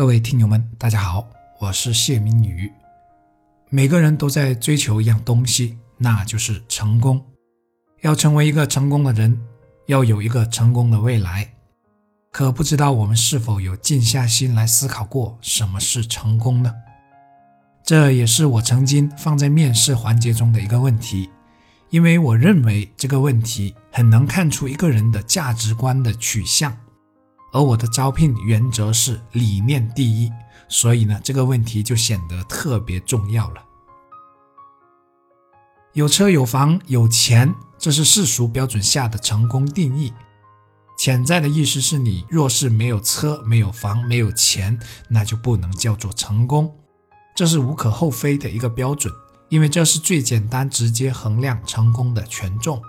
各位听友们，大家好，我是谢明宇。每个人都在追求一样东西，那就是成功。要成为一个成功的人，要有一个成功的未来。可不知道我们是否有静下心来思考过什么是成功呢？这也是我曾经放在面试环节中的一个问题，因为我认为这个问题很能看出一个人的价值观的取向。而我的招聘原则是理念第一，所以呢，这个问题就显得特别重要了。有车有房有钱，这是世俗标准下的成功定义。潜在的意思是你若是没有车、没有房、没有钱，那就不能叫做成功。这是无可厚非的一个标准，因为这是最简单直接衡量成功的权重。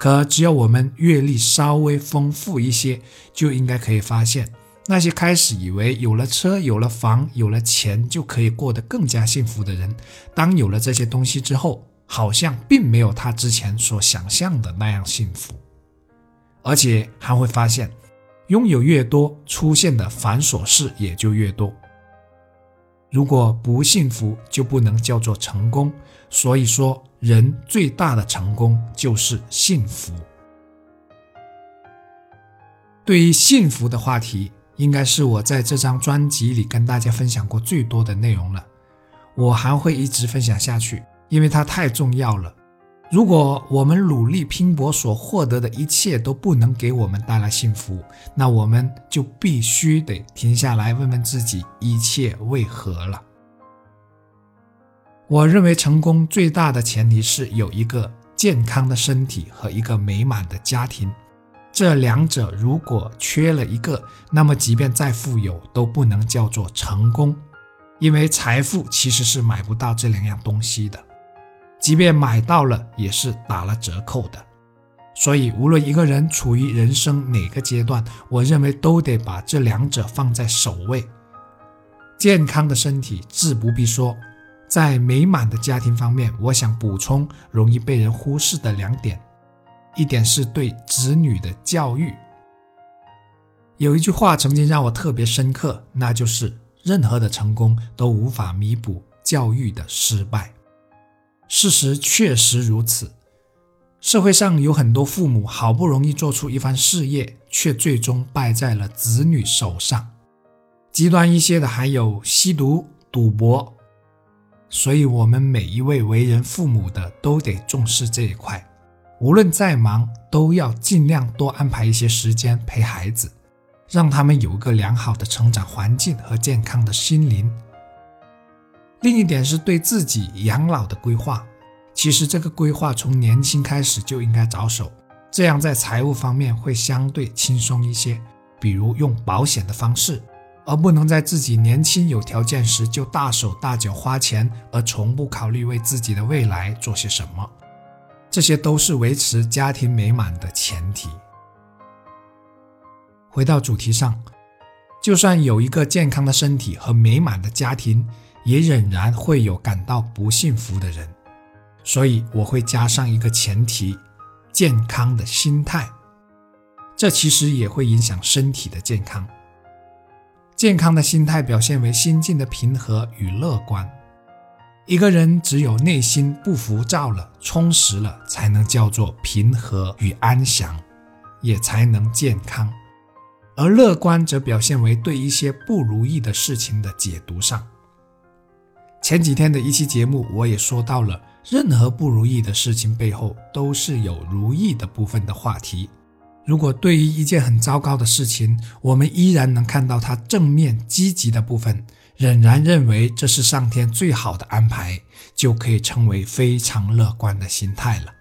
可只要我们阅历稍微丰富一些，就应该可以发现，那些开始以为有了车、有了房、有了钱就可以过得更加幸福的人，当有了这些东西之后，好像并没有他之前所想象的那样幸福，而且还会发现，拥有越多，出现的繁琐事也就越多。如果不幸福，就不能叫做成功。所以说。人最大的成功就是幸福。对于幸福的话题，应该是我在这张专辑里跟大家分享过最多的内容了。我还会一直分享下去，因为它太重要了。如果我们努力拼搏所获得的一切都不能给我们带来幸福，那我们就必须得停下来问问自己：一切为何了？我认为成功最大的前提是有一个健康的身体和一个美满的家庭。这两者如果缺了一个，那么即便再富有都不能叫做成功，因为财富其实是买不到这两样东西的，即便买到了也是打了折扣的。所以，无论一个人处于人生哪个阶段，我认为都得把这两者放在首位。健康的身体自不必说。在美满的家庭方面，我想补充容易被人忽视的两点。一点是对子女的教育。有一句话曾经让我特别深刻，那就是任何的成功都无法弥补教育的失败。事实确实如此。社会上有很多父母好不容易做出一番事业，却最终败在了子女手上。极端一些的还有吸毒、赌博。所以，我们每一位为人父母的都得重视这一块，无论再忙，都要尽量多安排一些时间陪孩子，让他们有一个良好的成长环境和健康的心灵。另一点是对自己养老的规划，其实这个规划从年轻开始就应该着手，这样在财务方面会相对轻松一些，比如用保险的方式。而不能在自己年轻有条件时就大手大脚花钱，而从不考虑为自己的未来做些什么，这些都是维持家庭美满的前提。回到主题上，就算有一个健康的身体和美满的家庭，也仍然会有感到不幸福的人，所以我会加上一个前提：健康的心态。这其实也会影响身体的健康。健康的心态表现为心境的平和与乐观。一个人只有内心不浮躁了、充实了，才能叫做平和与安详，也才能健康。而乐观则表现为对一些不如意的事情的解读上。前几天的一期节目，我也说到了，任何不如意的事情背后都是有如意的部分的话题。如果对于一件很糟糕的事情，我们依然能看到它正面积极的部分，仍然认为这是上天最好的安排，就可以称为非常乐观的心态了。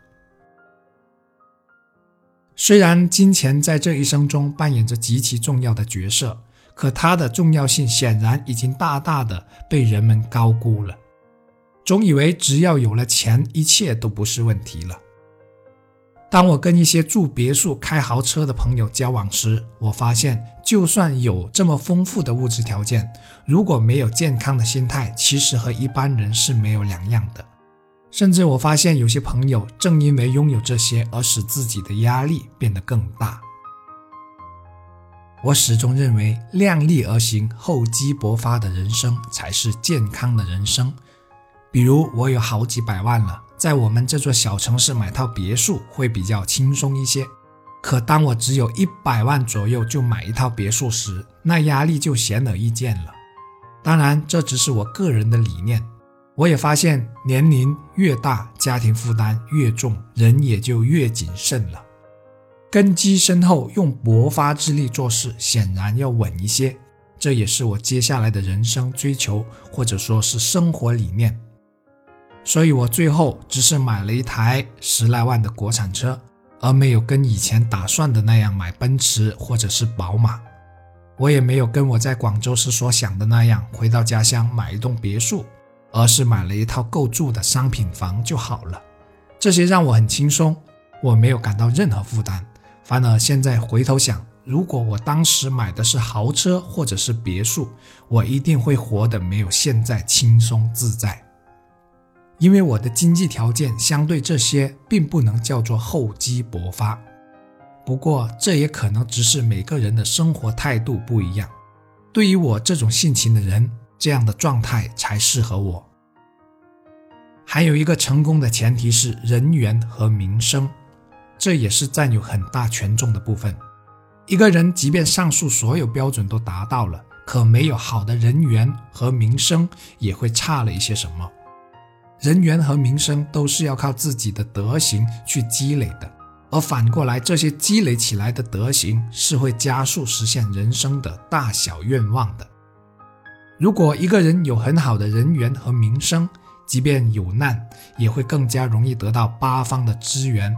虽然金钱在这一生中扮演着极其重要的角色，可它的重要性显然已经大大的被人们高估了，总以为只要有了钱，一切都不是问题了。当我跟一些住别墅、开豪车的朋友交往时，我发现，就算有这么丰富的物质条件，如果没有健康的心态，其实和一般人是没有两样的。甚至我发现，有些朋友正因为拥有这些，而使自己的压力变得更大。我始终认为，量力而行、厚积薄发的人生才是健康的人生。比如，我有好几百万了，在我们这座小城市买套别墅会比较轻松一些。可当我只有一百万左右就买一套别墅时，那压力就显而易见了。当然，这只是我个人的理念。我也发现，年龄越大，家庭负担越重，人也就越谨慎了。根基深厚，用勃发之力做事，显然要稳一些。这也是我接下来的人生追求，或者说是生活理念。所以我最后只是买了一台十来万的国产车，而没有跟以前打算的那样买奔驰或者是宝马。我也没有跟我在广州时所想的那样，回到家乡买一栋别墅，而是买了一套够住的商品房就好了。这些让我很轻松，我没有感到任何负担。反而现在回头想，如果我当时买的是豪车或者是别墅，我一定会活得没有现在轻松自在。因为我的经济条件相对这些并不能叫做厚积薄发。不过这也可能只是每个人的生活态度不一样。对于我这种性情的人，这样的状态才适合我。还有一个成功的前提是人缘和名声。这也是占有很大权重的部分。一个人即便上述所有标准都达到了，可没有好的人缘和名声，也会差了一些什么。人缘和名声都是要靠自己的德行去积累的，而反过来，这些积累起来的德行是会加速实现人生的大小愿望的。如果一个人有很好的人缘和名声，即便有难，也会更加容易得到八方的支援。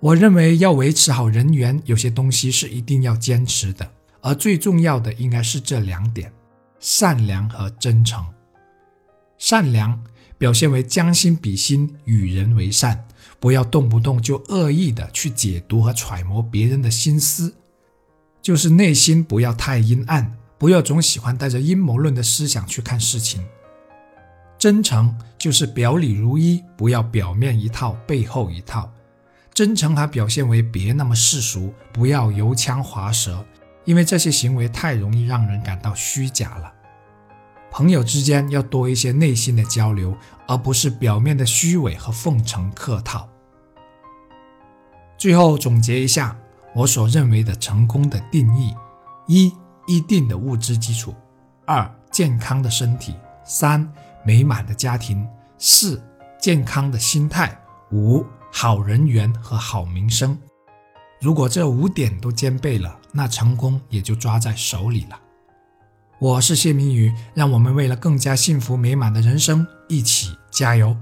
我认为要维持好人缘，有些东西是一定要坚持的，而最重要的应该是这两点：善良和真诚。善良表现为将心比心，与人为善，不要动不动就恶意的去解读和揣摩别人的心思，就是内心不要太阴暗，不要总喜欢带着阴谋论的思想去看事情。真诚就是表里如一，不要表面一套，背后一套。真诚还表现为别那么世俗，不要油腔滑舌，因为这些行为太容易让人感到虚假了。朋友之间要多一些内心的交流，而不是表面的虚伪和奉承客套。最后总结一下我所认为的成功的定义：一、一定的物质基础；二、健康的身体；三、美满的家庭；四、健康的心态；五。好人缘和好名声，如果这五点都兼备了，那成功也就抓在手里了。我是谢明宇，让我们为了更加幸福美满的人生一起加油。